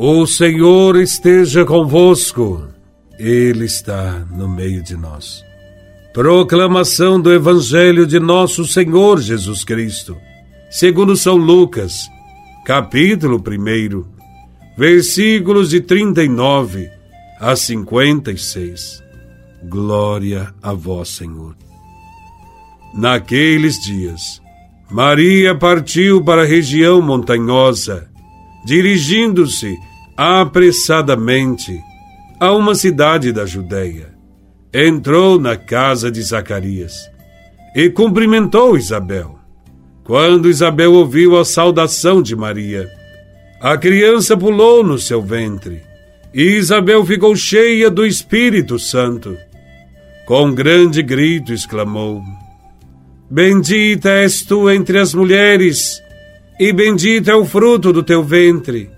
O Senhor esteja convosco, Ele está no meio de nós. Proclamação do Evangelho de Nosso Senhor Jesus Cristo, segundo São Lucas, capítulo 1, versículos de 39 a 56. Glória a Vós, Senhor. Naqueles dias, Maria partiu para a região montanhosa, dirigindo-se apressadamente a uma cidade da Judéia. Entrou na casa de Zacarias e cumprimentou Isabel. Quando Isabel ouviu a saudação de Maria, a criança pulou no seu ventre e Isabel ficou cheia do Espírito Santo. Com grande grito exclamou: Bendita és tu entre as mulheres, e bendito é o fruto do teu ventre.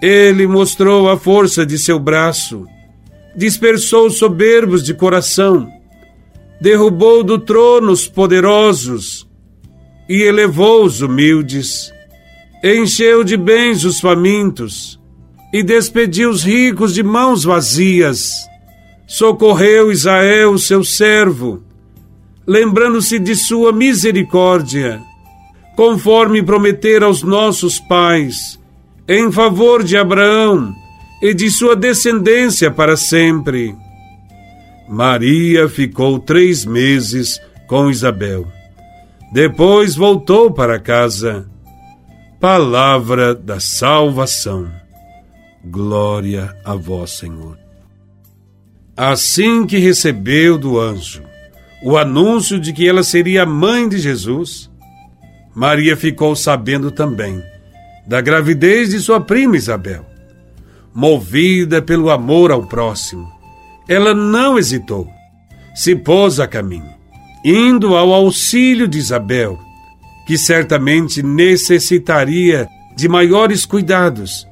Ele mostrou a força de seu braço, dispersou soberbos de coração, derrubou do trono os poderosos e elevou os humildes, encheu de bens os famintos e despediu os ricos de mãos vazias. Socorreu Israel, seu servo, lembrando-se de sua misericórdia, conforme prometer aos nossos pais em favor de Abraão e de sua descendência para sempre. Maria ficou três meses com Isabel. Depois voltou para casa. Palavra da salvação. Glória a vós, Senhor. Assim que recebeu do anjo o anúncio de que ela seria mãe de Jesus, Maria ficou sabendo também da gravidez de sua prima Isabel. Movida pelo amor ao próximo, ela não hesitou. Se pôs a caminho, indo ao auxílio de Isabel, que certamente necessitaria de maiores cuidados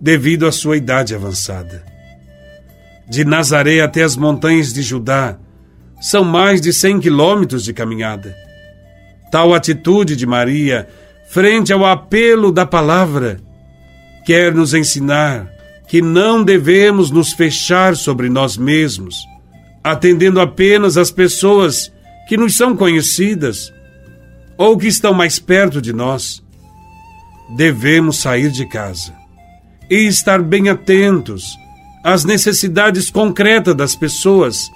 devido à sua idade avançada. De Nazaré até as montanhas de Judá são mais de cem quilômetros de caminhada. Tal atitude de Maria frente ao apelo da palavra, quer nos ensinar que não devemos nos fechar sobre nós mesmos, atendendo apenas às pessoas que nos são conhecidas ou que estão mais perto de nós. Devemos sair de casa e estar bem atentos às necessidades concretas das pessoas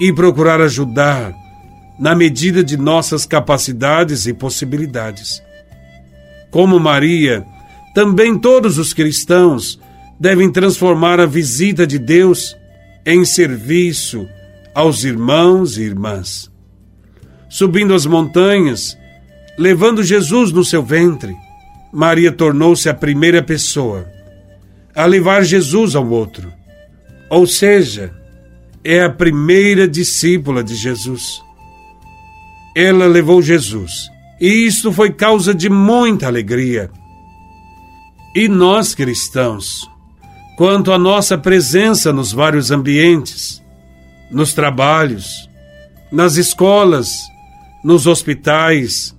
e procurar ajudar na medida de nossas capacidades e possibilidades. Como Maria, também todos os cristãos devem transformar a visita de Deus em serviço aos irmãos e irmãs. Subindo as montanhas, levando Jesus no seu ventre, Maria tornou-se a primeira pessoa a levar Jesus ao outro. Ou seja, é a primeira discípula de Jesus. Ela levou Jesus e isto foi causa de muita alegria. E nós cristãos, quanto à nossa presença nos vários ambientes, nos trabalhos, nas escolas, nos hospitais,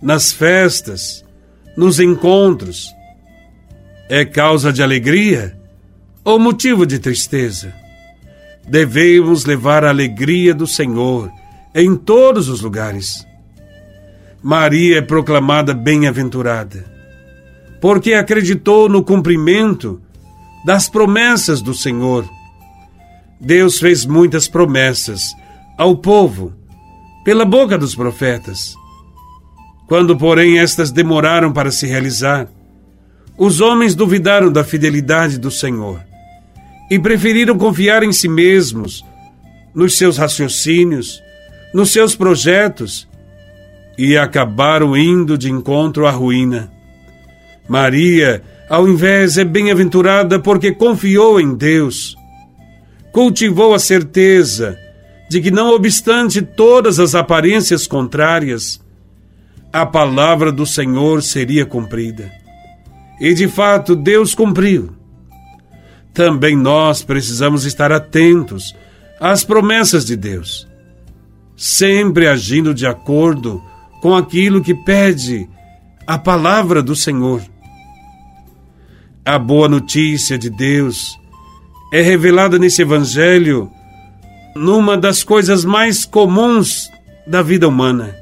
nas festas, nos encontros, é causa de alegria ou motivo de tristeza? Devemos levar a alegria do Senhor em todos os lugares Maria é proclamada bem-aventurada, porque acreditou no cumprimento das promessas do Senhor Deus fez muitas promessas ao povo pela boca dos profetas. Quando, porém, estas demoraram para se realizar, os homens duvidaram da fidelidade do Senhor e preferiram confiar em si mesmos, nos seus raciocínios, nos seus projetos e acabaram indo de encontro à ruína. Maria, ao invés, é bem-aventurada porque confiou em Deus. Cultivou a certeza de que, não obstante todas as aparências contrárias, a palavra do Senhor seria cumprida. E de fato, Deus cumpriu. Também nós precisamos estar atentos às promessas de Deus, sempre agindo de acordo com aquilo que pede a palavra do Senhor. A boa notícia de Deus é revelada nesse Evangelho numa das coisas mais comuns da vida humana.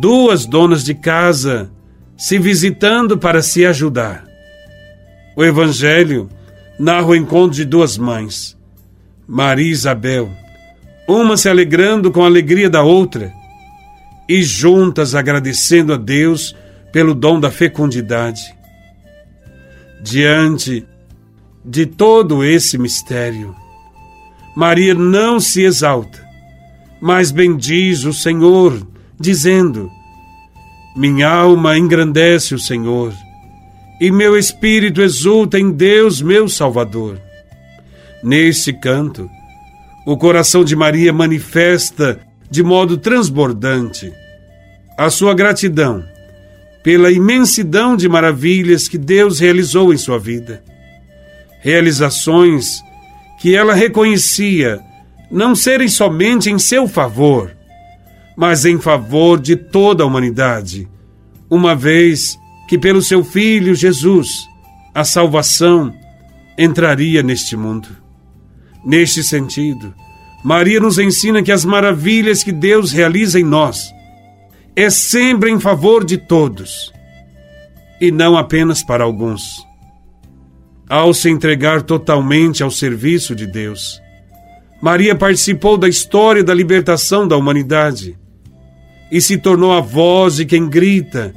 Duas donas de casa se visitando para se ajudar. O Evangelho narra o encontro de duas mães, Maria e Isabel, uma se alegrando com a alegria da outra e juntas agradecendo a Deus pelo dom da fecundidade. Diante de todo esse mistério, Maria não se exalta, mas bendiz o Senhor, dizendo: Minha alma engrandece o Senhor, e meu espírito exulta em Deus, meu Salvador. Neste canto, o coração de Maria manifesta de modo transbordante a sua gratidão pela imensidão de maravilhas que Deus realizou em sua vida. Realizações que ela reconhecia não serem somente em seu favor, mas em favor de toda a humanidade, uma vez que pelo seu Filho Jesus a salvação entraria neste mundo. Neste sentido, Maria nos ensina que as maravilhas que Deus realiza em nós é sempre em favor de todos e não apenas para alguns ao se entregar totalmente ao serviço de Deus. Maria participou da história da libertação da humanidade e se tornou a voz de quem grita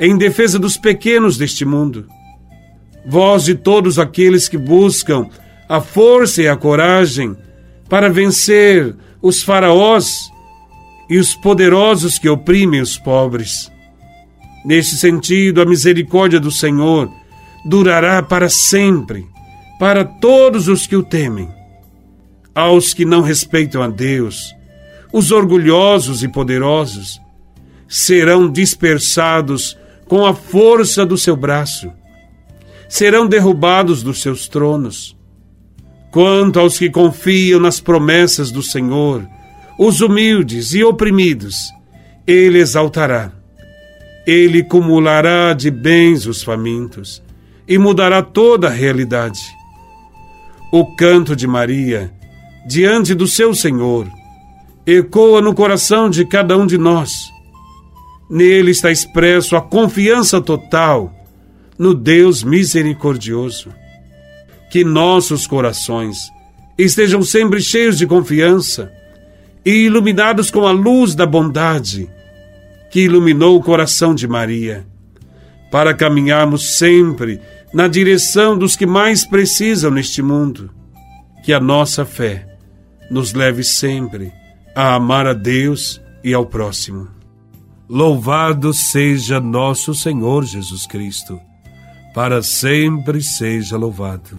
em defesa dos pequenos deste mundo, voz de todos aqueles que buscam a força e a coragem para vencer os faraós e os poderosos que oprimem os pobres. Neste sentido, a misericórdia do Senhor durará para sempre, para todos os que o temem. Aos que não respeitam a Deus, os orgulhosos e poderosos, serão dispersados com a força do seu braço, serão derrubados dos seus tronos. Quanto aos que confiam nas promessas do Senhor, os humildes e oprimidos, ele exaltará. Ele cumulará de bens os famintos e mudará toda a realidade. O canto de Maria, diante do seu Senhor, ecoa no coração de cada um de nós. Nele está expresso a confiança total no Deus misericordioso. Que nossos corações estejam sempre cheios de confiança e iluminados com a luz da bondade que iluminou o coração de Maria para caminharmos sempre na direção dos que mais precisam neste mundo. Que a nossa fé nos leve sempre a amar a Deus e ao próximo. Louvado seja nosso Senhor Jesus Cristo, para sempre seja louvado.